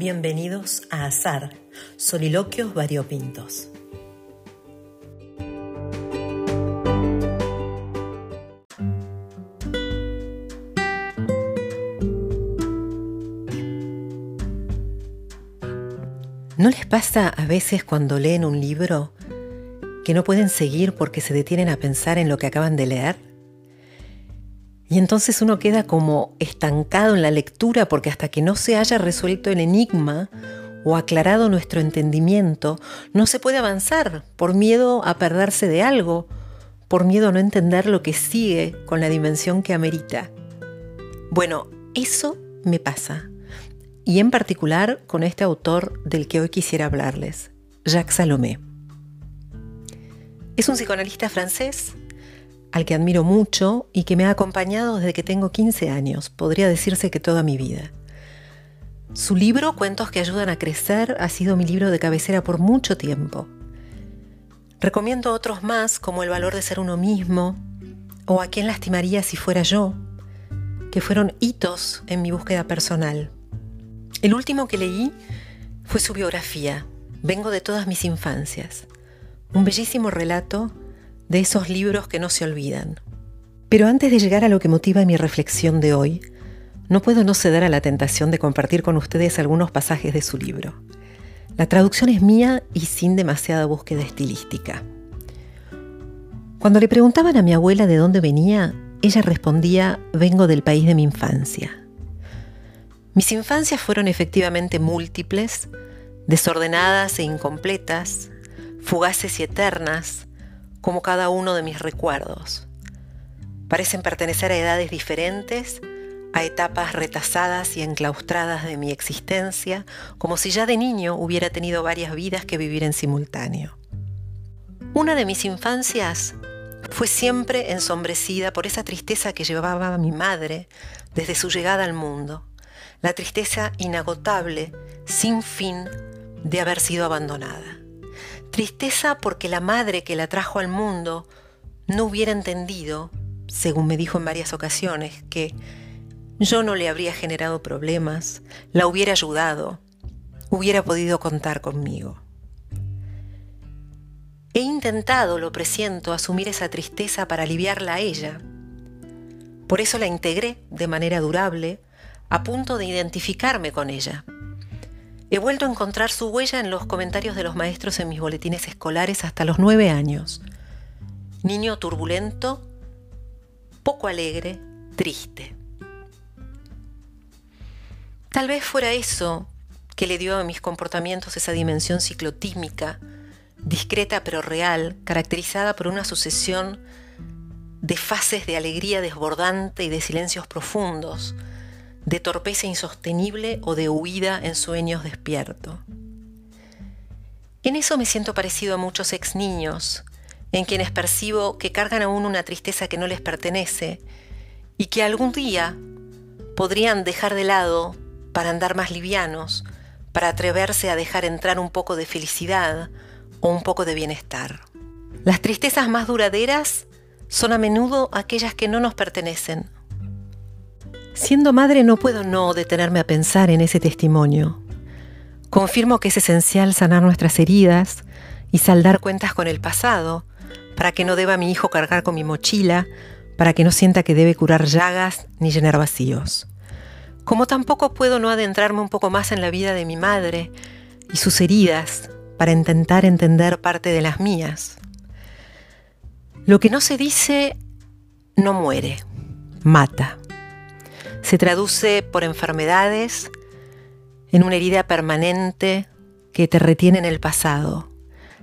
Bienvenidos a Azar, Soliloquios Variopintos. ¿No les pasa a veces cuando leen un libro que no pueden seguir porque se detienen a pensar en lo que acaban de leer? Y entonces uno queda como estancado en la lectura porque hasta que no se haya resuelto el enigma o aclarado nuestro entendimiento, no se puede avanzar por miedo a perderse de algo, por miedo a no entender lo que sigue con la dimensión que amerita. Bueno, eso me pasa. Y en particular con este autor del que hoy quisiera hablarles, Jacques Salomé. Es un psicoanalista francés al que admiro mucho y que me ha acompañado desde que tengo 15 años, podría decirse que toda mi vida. Su libro, Cuentos que ayudan a crecer, ha sido mi libro de cabecera por mucho tiempo. Recomiendo otros más como El valor de ser uno mismo o A quién lastimaría si fuera yo, que fueron hitos en mi búsqueda personal. El último que leí fue su biografía, Vengo de todas mis infancias, un bellísimo relato de esos libros que no se olvidan. Pero antes de llegar a lo que motiva mi reflexión de hoy, no puedo no ceder a la tentación de compartir con ustedes algunos pasajes de su libro. La traducción es mía y sin demasiada búsqueda estilística. Cuando le preguntaban a mi abuela de dónde venía, ella respondía, vengo del país de mi infancia. Mis infancias fueron efectivamente múltiples, desordenadas e incompletas, fugaces y eternas, como cada uno de mis recuerdos. Parecen pertenecer a edades diferentes, a etapas retasadas y enclaustradas de mi existencia, como si ya de niño hubiera tenido varias vidas que vivir en simultáneo. Una de mis infancias fue siempre ensombrecida por esa tristeza que llevaba mi madre desde su llegada al mundo, la tristeza inagotable, sin fin, de haber sido abandonada. Tristeza porque la madre que la trajo al mundo no hubiera entendido, según me dijo en varias ocasiones, que yo no le habría generado problemas, la hubiera ayudado, hubiera podido contar conmigo. He intentado, lo presiento, asumir esa tristeza para aliviarla a ella. Por eso la integré de manera durable, a punto de identificarme con ella. He vuelto a encontrar su huella en los comentarios de los maestros en mis boletines escolares hasta los nueve años. Niño turbulento, poco alegre, triste. Tal vez fuera eso que le dio a mis comportamientos esa dimensión ciclotímica, discreta pero real, caracterizada por una sucesión de fases de alegría desbordante y de silencios profundos, de torpeza insostenible o de huida en sueños despierto. En eso me siento parecido a muchos ex niños, en quienes percibo que cargan aún una tristeza que no les pertenece y que algún día podrían dejar de lado para andar más livianos, para atreverse a dejar entrar un poco de felicidad o un poco de bienestar. Las tristezas más duraderas son a menudo aquellas que no nos pertenecen, Siendo madre no puedo no detenerme a pensar en ese testimonio. Confirmo que es esencial sanar nuestras heridas y saldar cuentas con el pasado, para que no deba mi hijo cargar con mi mochila, para que no sienta que debe curar llagas ni llenar vacíos. Como tampoco puedo no adentrarme un poco más en la vida de mi madre y sus heridas para intentar entender parte de las mías. Lo que no se dice no muere, mata se traduce por enfermedades, en una herida permanente que te retiene en el pasado.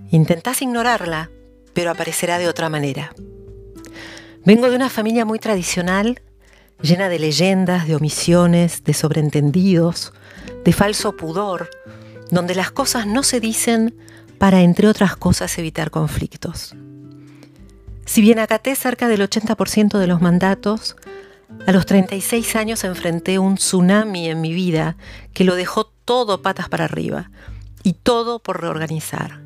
Intentás ignorarla, pero aparecerá de otra manera. Vengo de una familia muy tradicional, llena de leyendas, de omisiones, de sobreentendidos, de falso pudor, donde las cosas no se dicen para, entre otras cosas, evitar conflictos. Si bien acaté cerca del 80% de los mandatos, a los 36 años enfrenté un tsunami en mi vida que lo dejó todo patas para arriba y todo por reorganizar.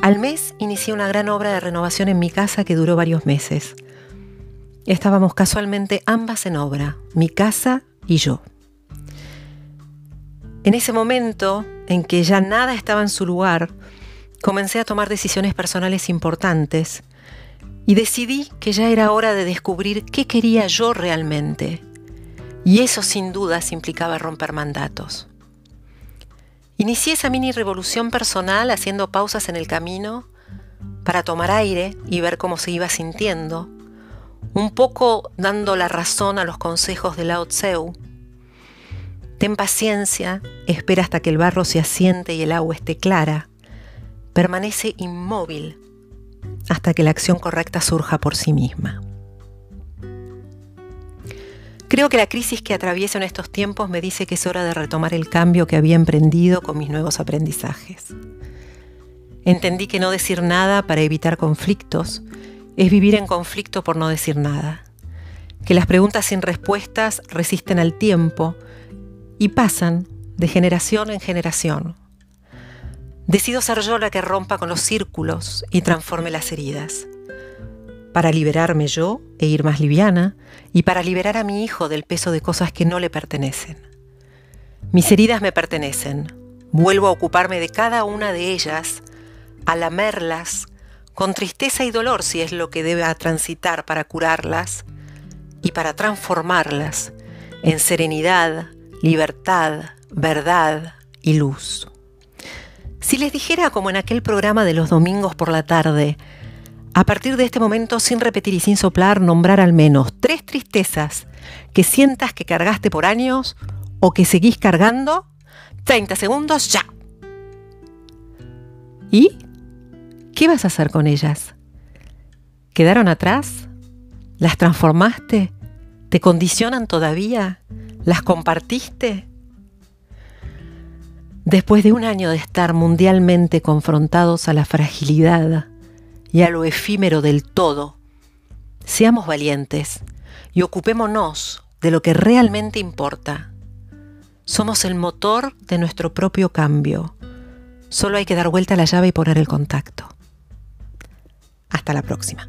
Al mes inicié una gran obra de renovación en mi casa que duró varios meses. Estábamos casualmente ambas en obra, mi casa y yo. En ese momento en que ya nada estaba en su lugar, comencé a tomar decisiones personales importantes y decidí que ya era hora de descubrir qué quería yo realmente. Y eso sin dudas implicaba romper mandatos. Inicié esa mini revolución personal haciendo pausas en el camino para tomar aire y ver cómo se iba sintiendo, un poco dando la razón a los consejos de Lao Tseu. Ten paciencia, espera hasta que el barro se asiente y el agua esté clara. Permanece inmóvil hasta que la acción correcta surja por sí misma. Creo que la crisis que atravieso en estos tiempos me dice que es hora de retomar el cambio que había emprendido con mis nuevos aprendizajes. Entendí que no decir nada para evitar conflictos es vivir en conflicto por no decir nada. Que las preguntas sin respuestas resisten al tiempo y pasan de generación en generación. Decido ser yo la que rompa con los círculos y transforme las heridas. Para liberarme yo e ir más liviana y para liberar a mi hijo del peso de cosas que no le pertenecen. Mis heridas me pertenecen. Vuelvo a ocuparme de cada una de ellas a lamerlas con tristeza y dolor si es lo que debe transitar para curarlas y para transformarlas en serenidad, libertad, verdad y luz. Si les dijera como en aquel programa de los domingos por la tarde, a partir de este momento, sin repetir y sin soplar, nombrar al menos tres tristezas que sientas que cargaste por años o que seguís cargando, 30 segundos ya. ¿Y ¿Qué vas a hacer con ellas? ¿Quedaron atrás? ¿Las transformaste? ¿Te condicionan todavía? ¿Las compartiste? Después de un año de estar mundialmente confrontados a la fragilidad y a lo efímero del todo, seamos valientes y ocupémonos de lo que realmente importa. Somos el motor de nuestro propio cambio. Solo hay que dar vuelta a la llave y poner el contacto. Hasta la próxima.